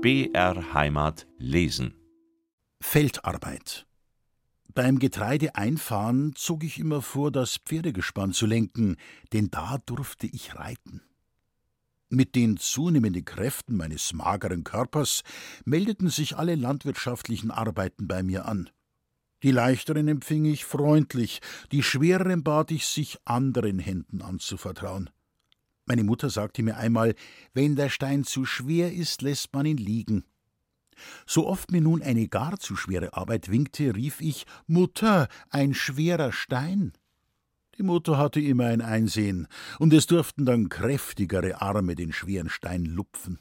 BR Heimat lesen. Feldarbeit. Beim Getreideeinfahren zog ich immer vor, das Pferdegespann zu lenken, denn da durfte ich reiten. Mit den zunehmenden Kräften meines mageren Körpers meldeten sich alle landwirtschaftlichen Arbeiten bei mir an. Die leichteren empfing ich freundlich, die schwereren bat ich, sich anderen Händen anzuvertrauen. Meine Mutter sagte mir einmal, wenn der Stein zu schwer ist, lässt man ihn liegen. So oft mir nun eine gar zu schwere Arbeit winkte, rief ich Mutter, ein schwerer Stein. Die Mutter hatte immer ein Einsehen, und es durften dann kräftigere Arme den schweren Stein lupfen.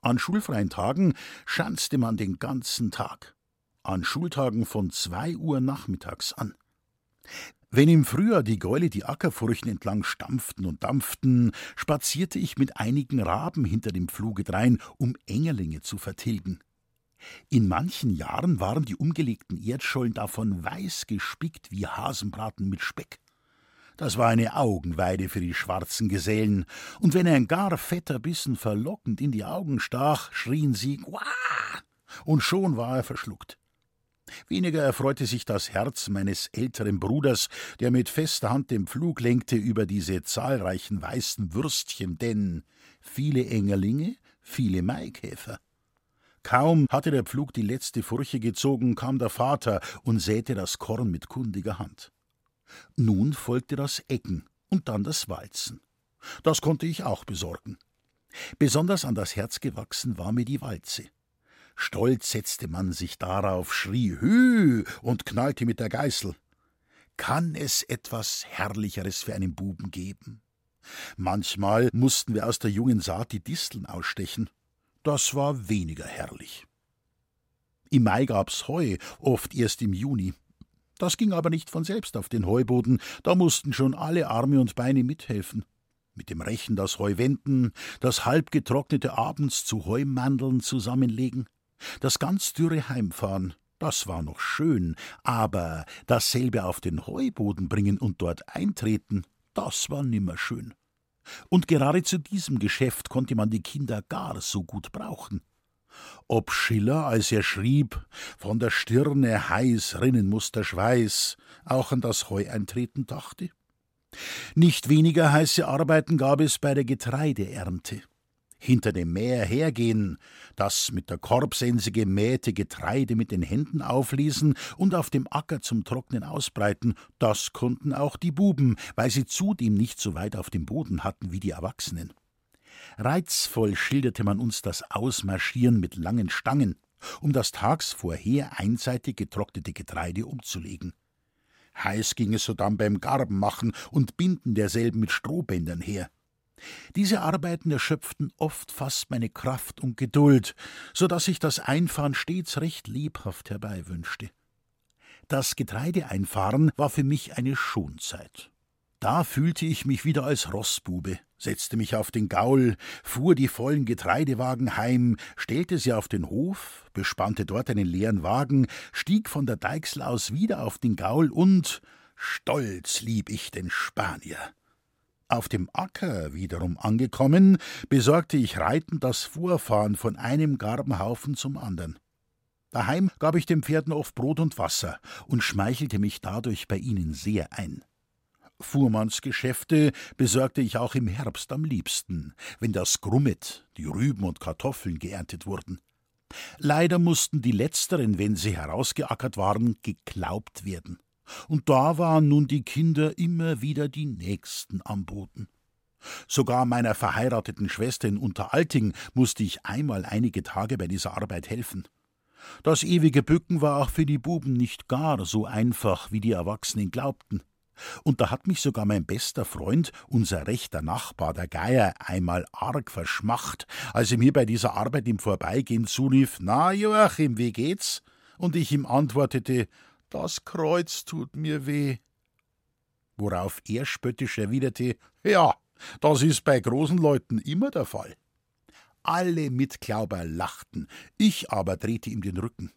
An schulfreien Tagen schanzte man den ganzen Tag, an Schultagen von zwei Uhr nachmittags an. Wenn im Frühjahr die Gäule die Ackerfurchen entlang stampften und dampften, spazierte ich mit einigen Raben hinter dem Pfluge drein, um Engerlinge zu vertilgen. In manchen Jahren waren die umgelegten Erdschollen davon weiß gespickt wie Hasenbraten mit Speck. Das war eine Augenweide für die schwarzen Gesellen, und wenn ein gar fetter Bissen verlockend in die Augen stach, schrien sie Wah! und schon war er verschluckt. Weniger erfreute sich das Herz meines älteren Bruders, der mit fester Hand den Pflug lenkte über diese zahlreichen weißen Würstchen, denn viele Engerlinge, viele Maikäfer. Kaum hatte der Pflug die letzte Furche gezogen, kam der Vater und säte das Korn mit kundiger Hand. Nun folgte das Ecken und dann das Walzen. Das konnte ich auch besorgen. Besonders an das Herz gewachsen war mir die Walze. Stolz setzte man sich darauf, schrie Hü und knallte mit der Geißel. Kann es etwas Herrlicheres für einen Buben geben? Manchmal mussten wir aus der jungen Saat die Disteln ausstechen. Das war weniger herrlich. Im Mai gab's Heu, oft erst im Juni. Das ging aber nicht von selbst auf den Heuboden, da mussten schon alle Arme und Beine mithelfen. Mit dem Rechen das Heu wenden, das halbgetrocknete abends zu Heumandeln zusammenlegen. Das ganz dürre Heimfahren, das war noch schön, aber dasselbe auf den Heuboden bringen und dort eintreten, das war nimmer schön. Und gerade zu diesem Geschäft konnte man die Kinder gar so gut brauchen. Ob Schiller, als er schrieb, von der Stirne heiß rinnen muss der Schweiß, auch an das Heu eintreten dachte? Nicht weniger heiße Arbeiten gab es bei der Getreideernte hinter dem Mäher hergehen, das mit der Korbsense gemähte Getreide mit den Händen auflesen und auf dem Acker zum Trocknen ausbreiten, das konnten auch die Buben, weil sie zudem nicht so weit auf dem Boden hatten wie die Erwachsenen. Reizvoll schilderte man uns das Ausmarschieren mit langen Stangen, um das tags vorher einseitig getrocknete Getreide umzulegen. Heiß ging es sodann beim Garbenmachen und Binden derselben mit Strohbändern her. Diese Arbeiten erschöpften oft fast meine Kraft und Geduld, so dass ich das Einfahren stets recht lebhaft herbeiwünschte. Das Getreideeinfahren war für mich eine Schonzeit. Da fühlte ich mich wieder als Rossbube, setzte mich auf den Gaul, fuhr die vollen Getreidewagen heim, stellte sie auf den Hof, bespannte dort einen leeren Wagen, stieg von der Deichsel aus wieder auf den Gaul und stolz lieb ich den Spanier. Auf dem Acker wiederum angekommen, besorgte ich reitend das Vorfahren von einem Garbenhaufen zum anderen. Daheim gab ich den Pferden oft Brot und Wasser und schmeichelte mich dadurch bei ihnen sehr ein. Fuhrmannsgeschäfte besorgte ich auch im Herbst am liebsten, wenn das Grummet, die Rüben und Kartoffeln geerntet wurden. Leider mussten die letzteren, wenn sie herausgeackert waren, geklaubt werden und da waren nun die Kinder immer wieder die Nächsten am Boden. Sogar meiner verheirateten Schwester in Unteralting musste ich einmal einige Tage bei dieser Arbeit helfen. Das ewige Bücken war auch für die Buben nicht gar so einfach, wie die Erwachsenen glaubten. Und da hat mich sogar mein bester Freund, unser rechter Nachbar, der Geier, einmal arg verschmacht, als er mir bei dieser Arbeit im Vorbeigehen zurief: Na, Joachim, wie geht's? Und ich ihm antwortete: das Kreuz tut mir weh. Worauf er spöttisch erwiderte: Ja, das ist bei großen Leuten immer der Fall. Alle Mitglauber lachten, ich aber drehte ihm den Rücken.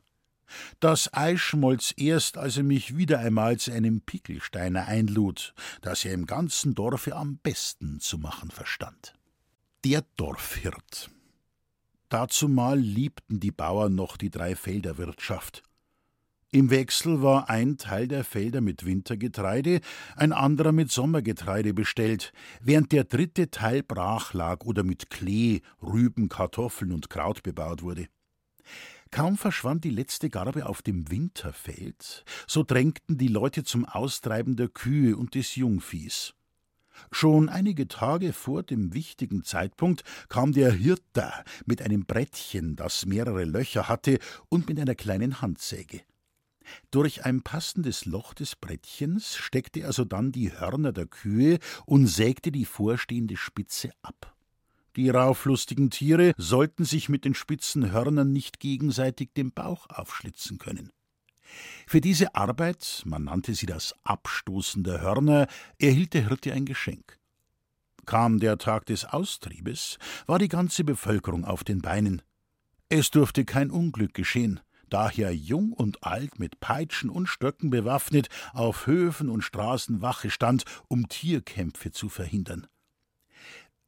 Das Ei schmolz erst, als er mich wieder einmal zu einem Pickelsteiner einlud, das er im ganzen Dorfe am besten zu machen verstand. Der Dorfhirt Dazumal liebten die Bauern noch die Dreifelderwirtschaft. Im Wechsel war ein Teil der Felder mit Wintergetreide, ein anderer mit Sommergetreide bestellt, während der dritte Teil brach lag oder mit Klee, Rüben, Kartoffeln und Kraut bebaut wurde. Kaum verschwand die letzte Garbe auf dem Winterfeld, so drängten die Leute zum Austreiben der Kühe und des Jungviehs. Schon einige Tage vor dem wichtigen Zeitpunkt kam der Hirter mit einem Brettchen, das mehrere Löcher hatte, und mit einer kleinen Handsäge. Durch ein passendes Loch des Brettchens steckte er sodann die Hörner der Kühe und sägte die vorstehende Spitze ab. Die rauflustigen Tiere sollten sich mit den spitzen Hörnern nicht gegenseitig den Bauch aufschlitzen können. Für diese Arbeit, man nannte sie das Abstoßen der Hörner, erhielt der Hirte ein Geschenk. Kam der Tag des Austriebes, war die ganze Bevölkerung auf den Beinen. Es durfte kein Unglück geschehen, daher jung und alt mit Peitschen und Stöcken bewaffnet auf Höfen und Straßen Wache stand, um Tierkämpfe zu verhindern.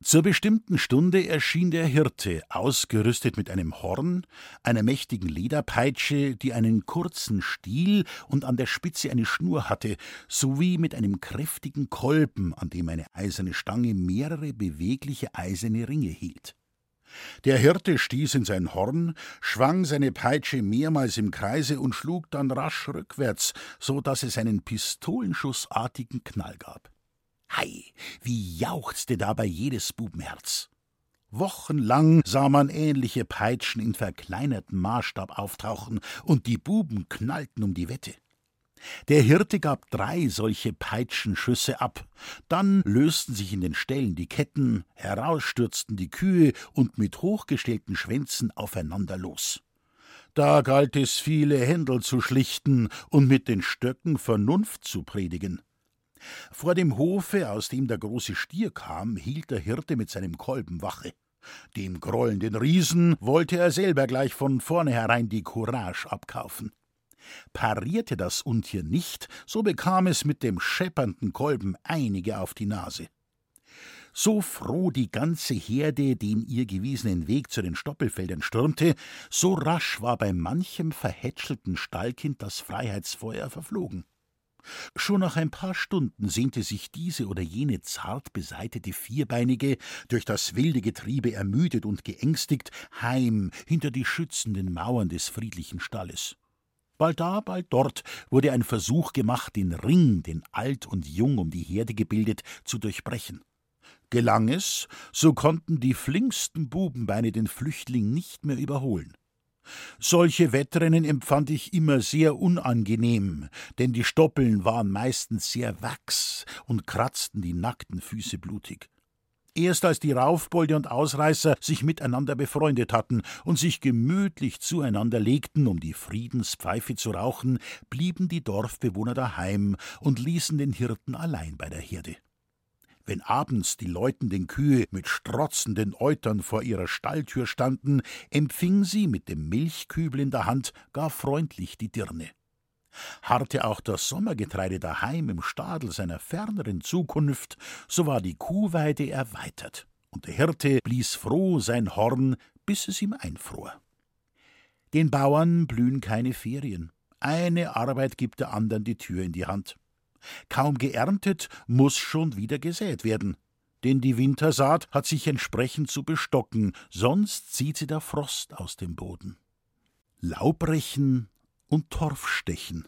Zur bestimmten Stunde erschien der Hirte, ausgerüstet mit einem Horn, einer mächtigen Lederpeitsche, die einen kurzen Stiel und an der Spitze eine Schnur hatte, sowie mit einem kräftigen Kolben, an dem eine eiserne Stange mehrere bewegliche eiserne Ringe hielt. Der Hirte stieß in sein Horn, schwang seine Peitsche mehrmals im Kreise und schlug dann rasch rückwärts, so dass es einen pistolenschussartigen Knall gab. Hei, wie jauchzte dabei jedes Bubenherz. Wochenlang sah man ähnliche Peitschen in verkleinertem Maßstab auftauchen, und die Buben knallten um die Wette. Der Hirte gab drei solche Peitschenschüsse ab, dann lösten sich in den Ställen die Ketten, herausstürzten die Kühe und mit hochgestellten Schwänzen aufeinander los. Da galt es, viele Händel zu schlichten und mit den Stöcken Vernunft zu predigen. Vor dem Hofe, aus dem der große Stier kam, hielt der Hirte mit seinem Kolben Wache. Dem grollenden Riesen wollte er selber gleich von vornherein die Courage abkaufen. Parierte das Untier nicht, so bekam es mit dem scheppernden Kolben einige auf die Nase. So froh die ganze Herde den ihr gewiesenen Weg zu den Stoppelfeldern stürmte, so rasch war bei manchem verhätschelten Stallkind das Freiheitsfeuer verflogen. Schon nach ein paar Stunden sehnte sich diese oder jene zart beseitete Vierbeinige, durch das wilde Getriebe ermüdet und geängstigt, heim hinter die schützenden Mauern des friedlichen Stalles. Bald da, bald dort wurde ein Versuch gemacht, den Ring, den alt und jung um die Herde gebildet, zu durchbrechen. Gelang es, so konnten die flinksten Bubenbeine den Flüchtling nicht mehr überholen. Solche Wettrennen empfand ich immer sehr unangenehm, denn die Stoppeln waren meistens sehr wachs und kratzten die nackten Füße blutig. Erst als die Raufbolde und Ausreißer sich miteinander befreundet hatten und sich gemütlich zueinander legten, um die Friedenspfeife zu rauchen, blieben die Dorfbewohner daheim und ließen den Hirten allein bei der Herde. Wenn abends die läutenden Kühe mit strotzenden Eutern vor ihrer Stalltür standen, empfing sie mit dem Milchkübel in der Hand gar freundlich die Dirne. Harrte auch das Sommergetreide daheim im Stadel seiner ferneren Zukunft, so war die Kuhweide erweitert, und der Hirte blies froh sein Horn, bis es ihm einfror. Den Bauern blühen keine Ferien. Eine Arbeit gibt der andern die Tür in die Hand. Kaum geerntet, muss schon wieder gesät werden. Denn die Wintersaat hat sich entsprechend zu bestocken, sonst zieht sie der Frost aus dem Boden. Laubrechen und Torfstechen.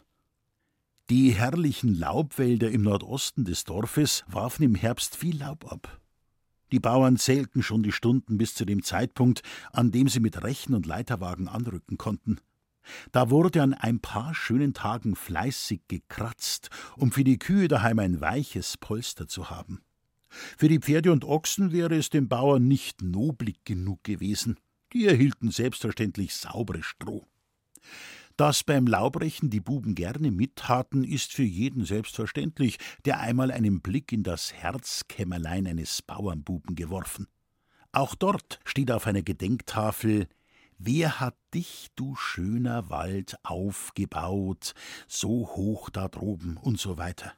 Die herrlichen Laubwälder im Nordosten des Dorfes warfen im Herbst viel Laub ab. Die Bauern zählten schon die Stunden bis zu dem Zeitpunkt, an dem sie mit Rechen und Leiterwagen anrücken konnten. Da wurde an ein paar schönen Tagen fleißig gekratzt, um für die Kühe daheim ein weiches Polster zu haben. Für die Pferde und Ochsen wäre es den Bauern nicht noblig genug gewesen. Die erhielten selbstverständlich saubere Stroh. Dass beim Laubrechen die Buben gerne mittaten, ist für jeden selbstverständlich, der einmal einen Blick in das Herzkämmerlein eines Bauernbuben geworfen. Auch dort steht auf einer Gedenktafel Wer hat dich, du schöner Wald, aufgebaut, so hoch da droben und so weiter.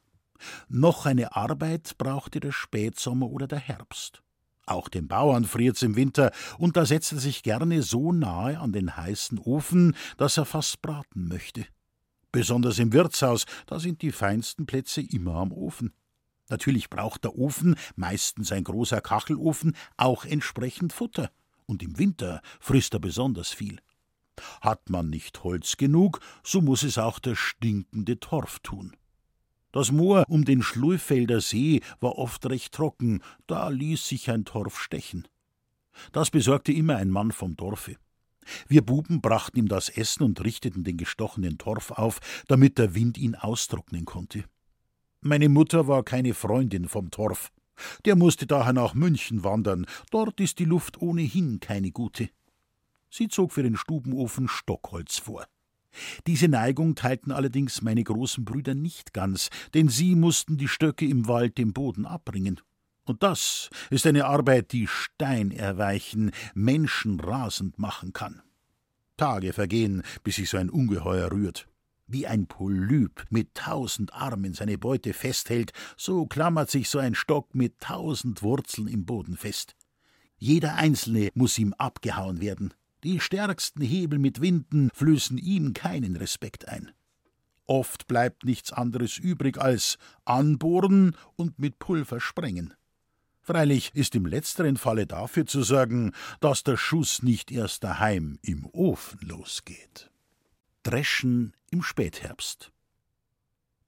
Noch eine Arbeit brauchte der Spätsommer oder der Herbst. Auch den Bauern friert's im Winter, und da setzt er sich gerne so nahe an den heißen Ofen, dass er fast braten möchte. Besonders im Wirtshaus, da sind die feinsten Plätze immer am Ofen. Natürlich braucht der Ofen, meistens ein großer Kachelofen, auch entsprechend Futter, und im Winter frisst er besonders viel. Hat man nicht Holz genug, so muss es auch der stinkende Torf tun. Das Moor um den Schlurfelder See war oft recht trocken, da ließ sich ein Torf stechen. Das besorgte immer ein Mann vom Dorfe. Wir Buben brachten ihm das Essen und richteten den gestochenen Torf auf, damit der Wind ihn austrocknen konnte. Meine Mutter war keine Freundin vom Torf. Der musste daher nach München wandern, dort ist die Luft ohnehin keine gute. Sie zog für den Stubenofen Stockholz vor. Diese Neigung teilten allerdings meine großen Brüder nicht ganz, denn sie mussten die Stöcke im Wald dem Boden abbringen. Und das ist eine Arbeit, die Stein erweichen, Menschen rasend machen kann. Tage vergehen, bis sich so ein Ungeheuer rührt. Wie ein Polyp mit tausend Armen seine Beute festhält, so klammert sich so ein Stock mit tausend Wurzeln im Boden fest. Jeder einzelne muss ihm abgehauen werden. Die stärksten Hebel mit Winden flößen ihm keinen Respekt ein. Oft bleibt nichts anderes übrig als anbohren und mit Pulver sprengen. Freilich ist im letzteren Falle dafür zu sorgen, dass der Schuss nicht erst daheim im Ofen losgeht. Dreschen im Spätherbst.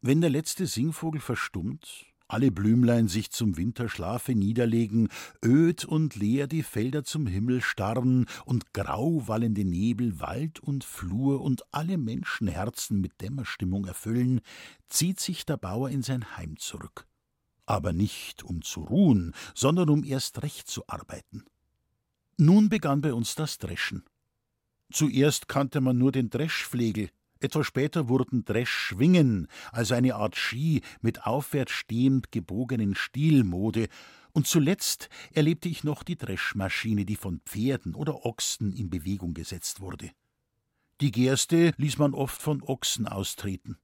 Wenn der letzte Singvogel verstummt, alle Blümlein sich zum Winterschlafe niederlegen, öd und leer die Felder zum Himmel starren und grau wallende Nebel Wald und Flur und alle Menschenherzen mit Dämmerstimmung erfüllen, zieht sich der Bauer in sein Heim zurück. Aber nicht um zu ruhen, sondern um erst recht zu arbeiten. Nun begann bei uns das Dreschen. Zuerst kannte man nur den Dreschflegel, etwas später wurden Dreschschwingen, also eine Art Ski mit aufwärts stehend gebogenen Stielmode, und zuletzt erlebte ich noch die Dreschmaschine, die von Pferden oder Ochsen in Bewegung gesetzt wurde. Die Gerste ließ man oft von Ochsen austreten.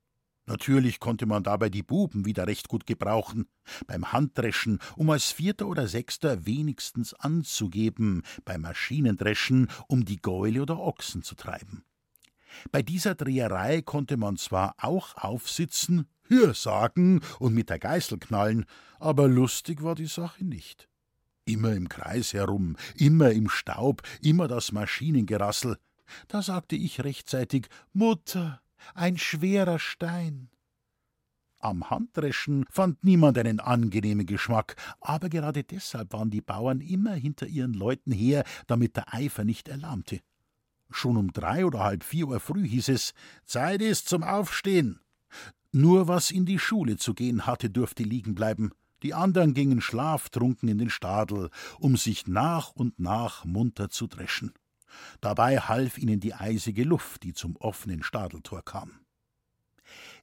Natürlich konnte man dabei die Buben wieder recht gut gebrauchen, beim Handdreschen, um als Vierter oder Sechster wenigstens anzugeben, beim Maschinendreschen, um die Gäule oder Ochsen zu treiben. Bei dieser Dreherei konnte man zwar auch aufsitzen, Hür sagen und mit der Geißel knallen, aber lustig war die Sache nicht. Immer im Kreis herum, immer im Staub, immer das Maschinengerassel. Da sagte ich rechtzeitig Mutter, ein schwerer Stein. Am Handdreschen fand niemand einen angenehmen Geschmack, aber gerade deshalb waren die Bauern immer hinter ihren Leuten her, damit der Eifer nicht erlahmte. Schon um drei oder halb vier Uhr früh hieß es: Zeit ist zum Aufstehen. Nur was in die Schule zu gehen hatte, durfte liegen bleiben. Die anderen gingen schlaftrunken in den Stadel, um sich nach und nach munter zu dreschen. Dabei half ihnen die eisige Luft, die zum offenen Stadeltor kam.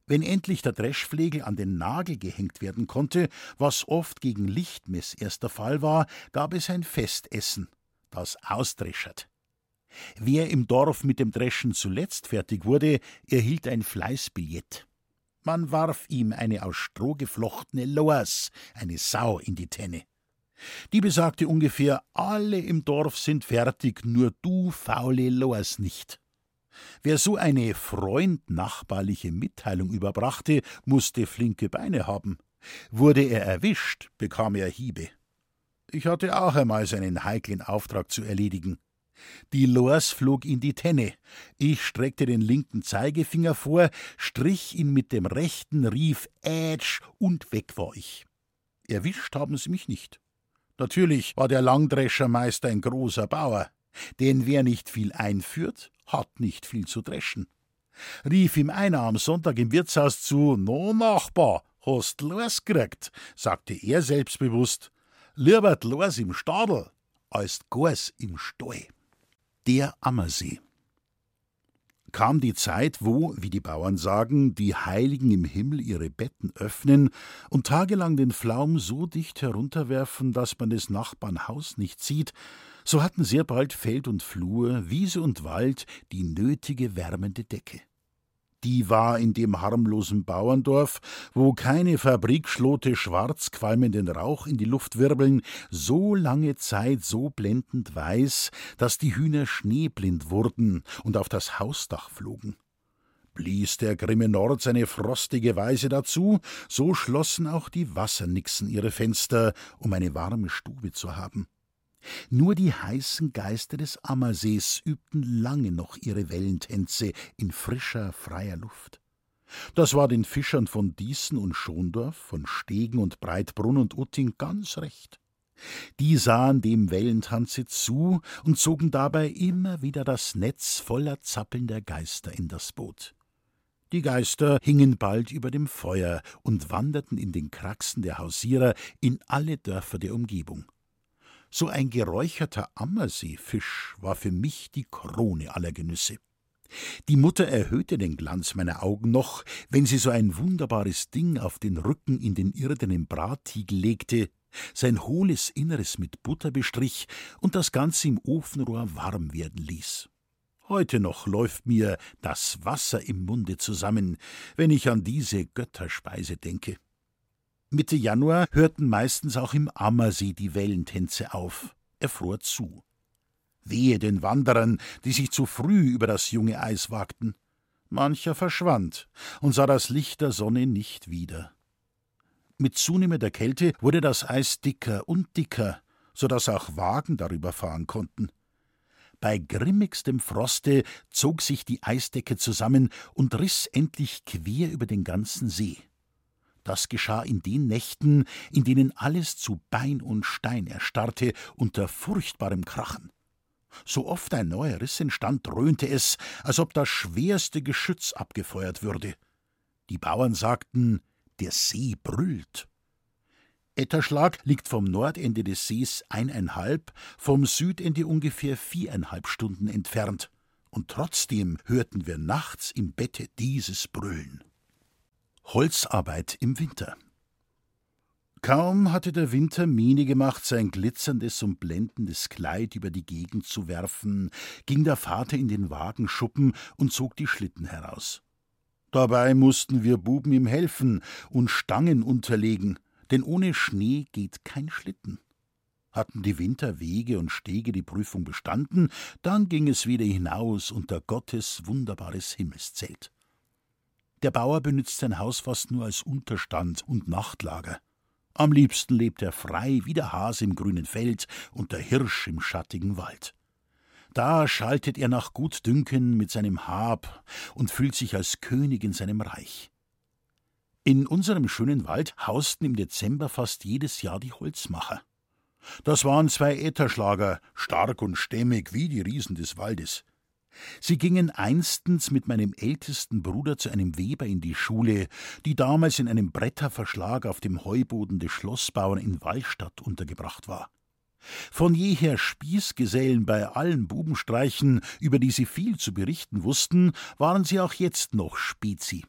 Wenn endlich der Dreschflegel an den Nagel gehängt werden konnte, was oft gegen Lichtmess erst der Fall war, gab es ein Festessen, das Ausdreschert. Wer im Dorf mit dem Dreschen zuletzt fertig wurde, erhielt ein Fleißbillett. Man warf ihm eine aus Stroh geflochtene Loas, eine Sau, in die Tenne. Die besagte ungefähr: Alle im Dorf sind fertig, nur du, faule Loas, nicht. Wer so eine freundnachbarliche Mitteilung überbrachte, musste flinke Beine haben. Wurde er erwischt, bekam er Hiebe. Ich hatte auch einmal seinen heiklen Auftrag zu erledigen. Die Lors flog in die Tenne. Ich streckte den linken Zeigefinger vor, strich ihn mit dem rechten, rief Ätsch und weg war ich. Erwischt haben sie mich nicht. Natürlich war der Langdreschermeister ein großer Bauer, denn wer nicht viel einführt, hat nicht viel zu dreschen. Rief ihm einer am Sonntag im Wirtshaus zu: No, Nachbar, hast los gekriegt, sagte er selbstbewusst. Lieber los im Stadel als Gors im Stall der Ammersee. Kam die Zeit, wo, wie die Bauern sagen, die Heiligen im Himmel ihre Betten öffnen und tagelang den Flaum so dicht herunterwerfen, dass man des Nachbarn Haus nicht sieht, so hatten sehr bald Feld und Flur, Wiese und Wald die nötige wärmende Decke. Die war in dem harmlosen Bauerndorf, wo keine Fabrikschlote schwarz qualmenden Rauch in die Luft wirbeln, so lange Zeit so blendend weiß, dass die Hühner schneeblind wurden und auf das Hausdach flogen. Blies der grimme Nord seine frostige Weise dazu, so schlossen auch die Wassernixen ihre Fenster, um eine warme Stube zu haben. Nur die heißen Geister des Ammersees übten lange noch ihre Wellentänze in frischer, freier Luft. Das war den Fischern von Diesen und Schondorf, von Stegen und Breitbrunn und Utting ganz recht. Die sahen dem Wellentanze zu und zogen dabei immer wieder das Netz voller zappelnder Geister in das Boot. Die Geister hingen bald über dem Feuer und wanderten in den Kraxen der Hausierer in alle Dörfer der Umgebung. So ein geräucherter Ammerseefisch war für mich die Krone aller Genüsse. Die Mutter erhöhte den Glanz meiner Augen noch, wenn sie so ein wunderbares Ding auf den Rücken in den irdenen Brattiegel legte, sein hohles Inneres mit Butter bestrich und das Ganze im Ofenrohr warm werden ließ. Heute noch läuft mir das Wasser im Munde zusammen, wenn ich an diese Götterspeise denke. Mitte Januar hörten meistens auch im Ammersee die Wellentänze auf. Er fror zu. Wehe den Wanderern, die sich zu früh über das junge Eis wagten. Mancher verschwand und sah das Licht der Sonne nicht wieder. Mit zunehmender Kälte wurde das Eis dicker und dicker, so dass auch Wagen darüber fahren konnten. Bei grimmigstem Froste zog sich die Eisdecke zusammen und riss endlich quer über den ganzen See. Das geschah in den Nächten, in denen alles zu Bein und Stein erstarrte unter furchtbarem Krachen. So oft ein neuer Riss entstand, dröhnte es, als ob das schwerste Geschütz abgefeuert würde. Die Bauern sagten, der See brüllt. Etterschlag liegt vom Nordende des Sees eineinhalb, vom Südende ungefähr viereinhalb Stunden entfernt, und trotzdem hörten wir nachts im Bette dieses Brüllen. Holzarbeit im Winter. Kaum hatte der Winter Miene gemacht, sein glitzerndes und blendendes Kleid über die Gegend zu werfen, ging der Vater in den Wagenschuppen und zog die Schlitten heraus. Dabei mussten wir Buben ihm helfen und Stangen unterlegen, denn ohne Schnee geht kein Schlitten. Hatten die Winterwege und Stege die Prüfung bestanden, dann ging es wieder hinaus unter Gottes wunderbares Himmelszelt. Der Bauer benützt sein Haus fast nur als Unterstand und Nachtlager. Am liebsten lebt er frei wie der Hase im grünen Feld und der Hirsch im schattigen Wald. Da schaltet er nach Gutdünken mit seinem Hab und fühlt sich als König in seinem Reich. In unserem schönen Wald hausten im Dezember fast jedes Jahr die Holzmacher. Das waren zwei Ätherschlager, stark und stämmig wie die Riesen des Waldes. Sie gingen einstens mit meinem ältesten Bruder zu einem Weber in die Schule, die damals in einem Bretterverschlag auf dem Heuboden des Schlossbauern in Wallstadt untergebracht war. Von jeher Spießgesellen bei allen Bubenstreichen, über die sie viel zu berichten wussten, waren sie auch jetzt noch Spezi.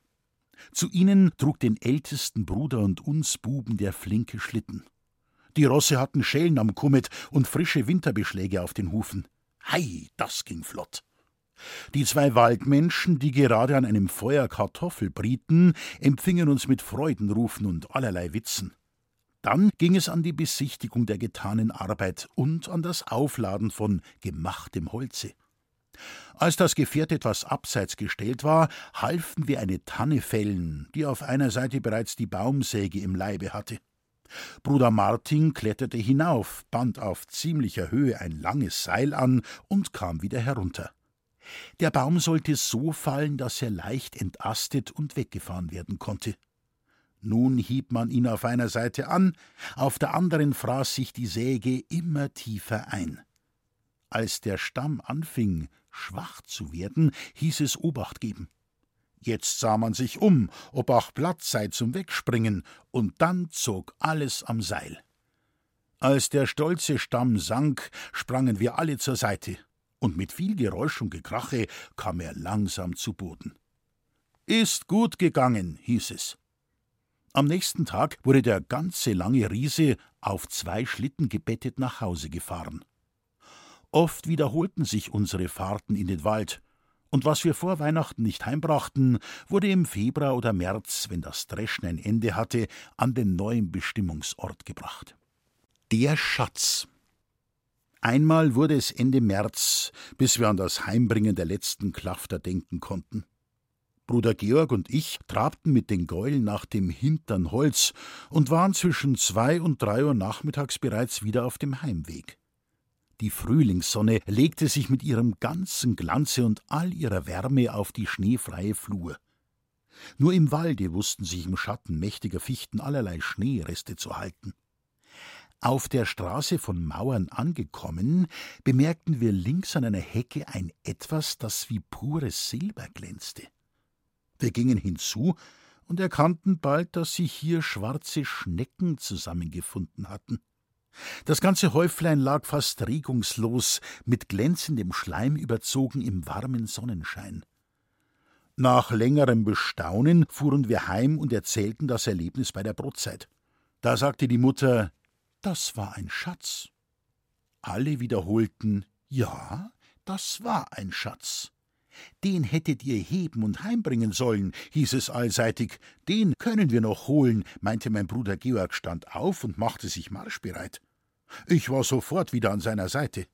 Zu ihnen trug den ältesten Bruder und uns Buben der flinke Schlitten. Die Rosse hatten Schellen am Kummet und frische Winterbeschläge auf den Hufen. Hei, das ging flott. Die zwei Waldmenschen, die gerade an einem Feuer Kartoffel brieten, empfingen uns mit Freudenrufen und allerlei Witzen. Dann ging es an die Besichtigung der getanen Arbeit und an das Aufladen von gemachtem Holze. Als das Gefährt etwas abseits gestellt war, halfen wir eine Tanne fällen, die auf einer Seite bereits die Baumsäge im Leibe hatte. Bruder Martin kletterte hinauf, band auf ziemlicher Höhe ein langes Seil an und kam wieder herunter. Der Baum sollte so fallen, dass er leicht entastet und weggefahren werden konnte. Nun hieb man ihn auf einer Seite an, auf der anderen fraß sich die Säge immer tiefer ein. Als der Stamm anfing, schwach zu werden, hieß es Obacht geben. Jetzt sah man sich um, ob auch Platz sei zum Wegspringen, und dann zog alles am Seil. Als der stolze Stamm sank, sprangen wir alle zur Seite, und mit viel Geräusch und Gekrache kam er langsam zu Boden. Ist gut gegangen, hieß es. Am nächsten Tag wurde der ganze lange Riese auf zwei Schlitten gebettet nach Hause gefahren. Oft wiederholten sich unsere Fahrten in den Wald, Und was wir vor Weihnachten nicht heimbrachten, wurde im Februar oder März, wenn das Dreschen ein Ende hatte, an den neuen Bestimmungsort gebracht. Der Schatz. Einmal wurde es Ende März, bis wir an das Heimbringen der letzten Klafter denken konnten. Bruder Georg und ich trabten mit den Gäulen nach dem hintern Holz und waren zwischen zwei und drei Uhr nachmittags bereits wieder auf dem Heimweg. Die Frühlingssonne legte sich mit ihrem ganzen Glanze und all ihrer Wärme auf die schneefreie Flur. Nur im Walde wussten sich im Schatten mächtiger Fichten allerlei Schneereste zu halten. Auf der Straße von Mauern angekommen, bemerkten wir links an einer Hecke ein Etwas, das wie pures Silber glänzte. Wir gingen hinzu und erkannten bald, dass sich hier schwarze Schnecken zusammengefunden hatten. Das ganze Häuflein lag fast regungslos, mit glänzendem Schleim überzogen im warmen Sonnenschein. Nach längerem Bestaunen fuhren wir heim und erzählten das Erlebnis bei der Brotzeit. Da sagte die Mutter, das war ein Schatz. Alle wiederholten, ja, das war ein Schatz. Den hättet ihr heben und heimbringen sollen, hieß es allseitig. Den können wir noch holen, meinte mein Bruder Georg, stand auf und machte sich marschbereit. Ich war sofort wieder an seiner Seite.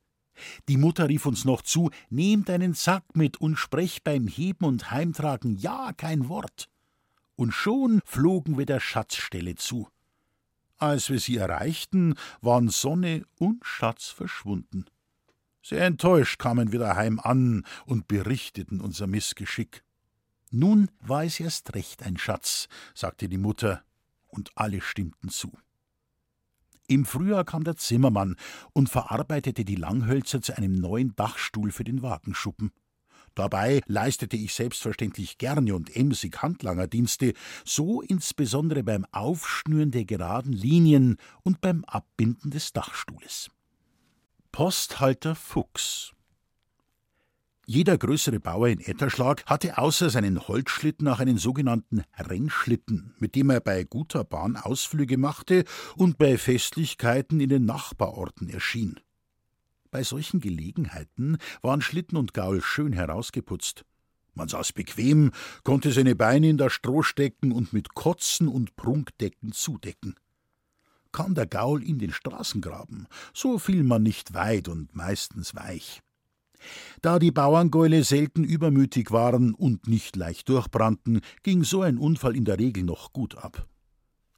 Die Mutter rief uns noch zu: Nehmt einen Sack mit und sprecht beim Heben und Heimtragen ja kein Wort. Und schon flogen wir der Schatzstelle zu. Als wir sie erreichten, waren Sonne und Schatz verschwunden. Sehr enttäuscht kamen wir daheim an und berichteten unser Missgeschick. Nun war es erst recht ein Schatz, sagte die Mutter, und alle stimmten zu. Im Frühjahr kam der Zimmermann und verarbeitete die Langhölzer zu einem neuen Dachstuhl für den Wagenschuppen. Dabei leistete ich selbstverständlich gerne und emsig Handlangerdienste, so insbesondere beim Aufschnüren der geraden Linien und beim Abbinden des Dachstuhles. Posthalter Fuchs jeder größere Bauer in Etterschlag hatte außer seinen Holzschlitten auch einen sogenannten Rennschlitten, mit dem er bei guter Bahn Ausflüge machte und bei Festlichkeiten in den Nachbarorten erschien. Bei solchen Gelegenheiten waren Schlitten und Gaul schön herausgeputzt. Man saß bequem, konnte seine Beine in das Stroh stecken und mit Kotzen und Prunkdecken zudecken. Kam der Gaul in den Straßengraben, so fiel man nicht weit und meistens weich. Da die Bauerngäule selten übermütig waren und nicht leicht durchbrannten, ging so ein Unfall in der Regel noch gut ab.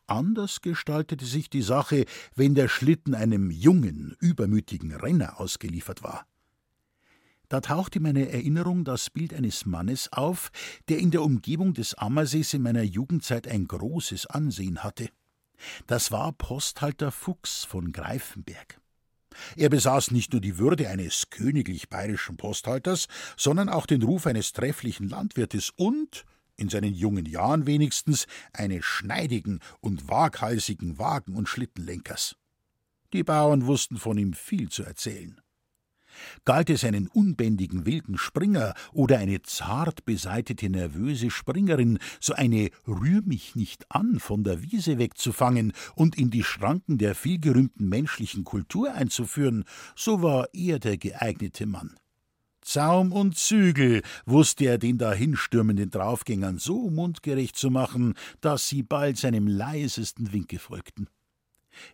Anders gestaltete sich die Sache, wenn der Schlitten einem jungen, übermütigen Renner ausgeliefert war. Da tauchte meine Erinnerung das Bild eines Mannes auf, der in der Umgebung des Ammersees in meiner Jugendzeit ein großes Ansehen hatte. Das war Posthalter Fuchs von Greifenberg. Er besaß nicht nur die Würde eines königlich bayerischen Posthalters, sondern auch den Ruf eines trefflichen Landwirtes und, in seinen jungen Jahren wenigstens, eines schneidigen und waghalsigen Wagen- und Schlittenlenkers. Die Bauern wussten von ihm viel zu erzählen. Galt es einen unbändigen wilden Springer oder eine zart beseitete nervöse Springerin, so eine Rühr mich nicht an von der Wiese wegzufangen und in die Schranken der vielgerühmten menschlichen Kultur einzuführen, so war er der geeignete Mann. Zaum und Zügel wusste er den dahinstürmenden Draufgängern so mundgerecht zu machen, dass sie bald seinem leisesten Winke folgten.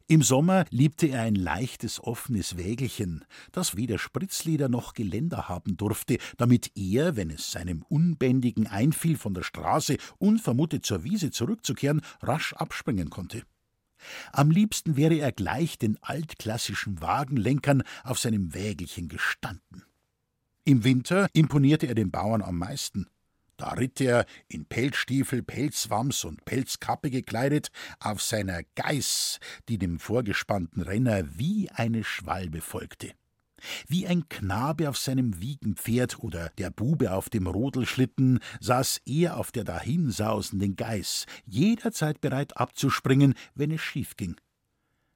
Im Sommer liebte er ein leichtes, offenes Wägelchen, das weder Spritzleder noch Geländer haben durfte, damit er, wenn es seinem Unbändigen einfiel, von der Straße unvermutet zur Wiese zurückzukehren, rasch abspringen konnte. Am liebsten wäre er gleich den altklassischen Wagenlenkern auf seinem Wägelchen gestanden. Im Winter imponierte er den Bauern am meisten. Da ritt er, in Pelzstiefel, Pelzwams und Pelzkappe gekleidet, auf seiner Geiß, die dem vorgespannten Renner wie eine Schwalbe folgte. Wie ein Knabe auf seinem Wiegenpferd oder der Bube auf dem Rodelschlitten saß er auf der dahinsausenden Geiß, jederzeit bereit abzuspringen, wenn es schief ging.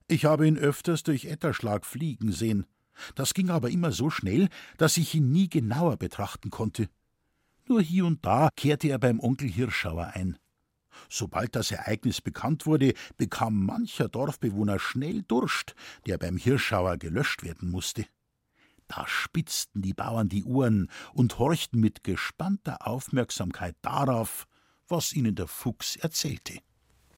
Ich habe ihn öfters durch Etterschlag fliegen sehen. Das ging aber immer so schnell, dass ich ihn nie genauer betrachten konnte. Nur hier und da kehrte er beim Onkel Hirschauer ein. Sobald das Ereignis bekannt wurde, bekam mancher Dorfbewohner schnell Durst, der beim Hirschauer gelöscht werden musste. Da spitzten die Bauern die Ohren und horchten mit gespannter Aufmerksamkeit darauf, was ihnen der Fuchs erzählte.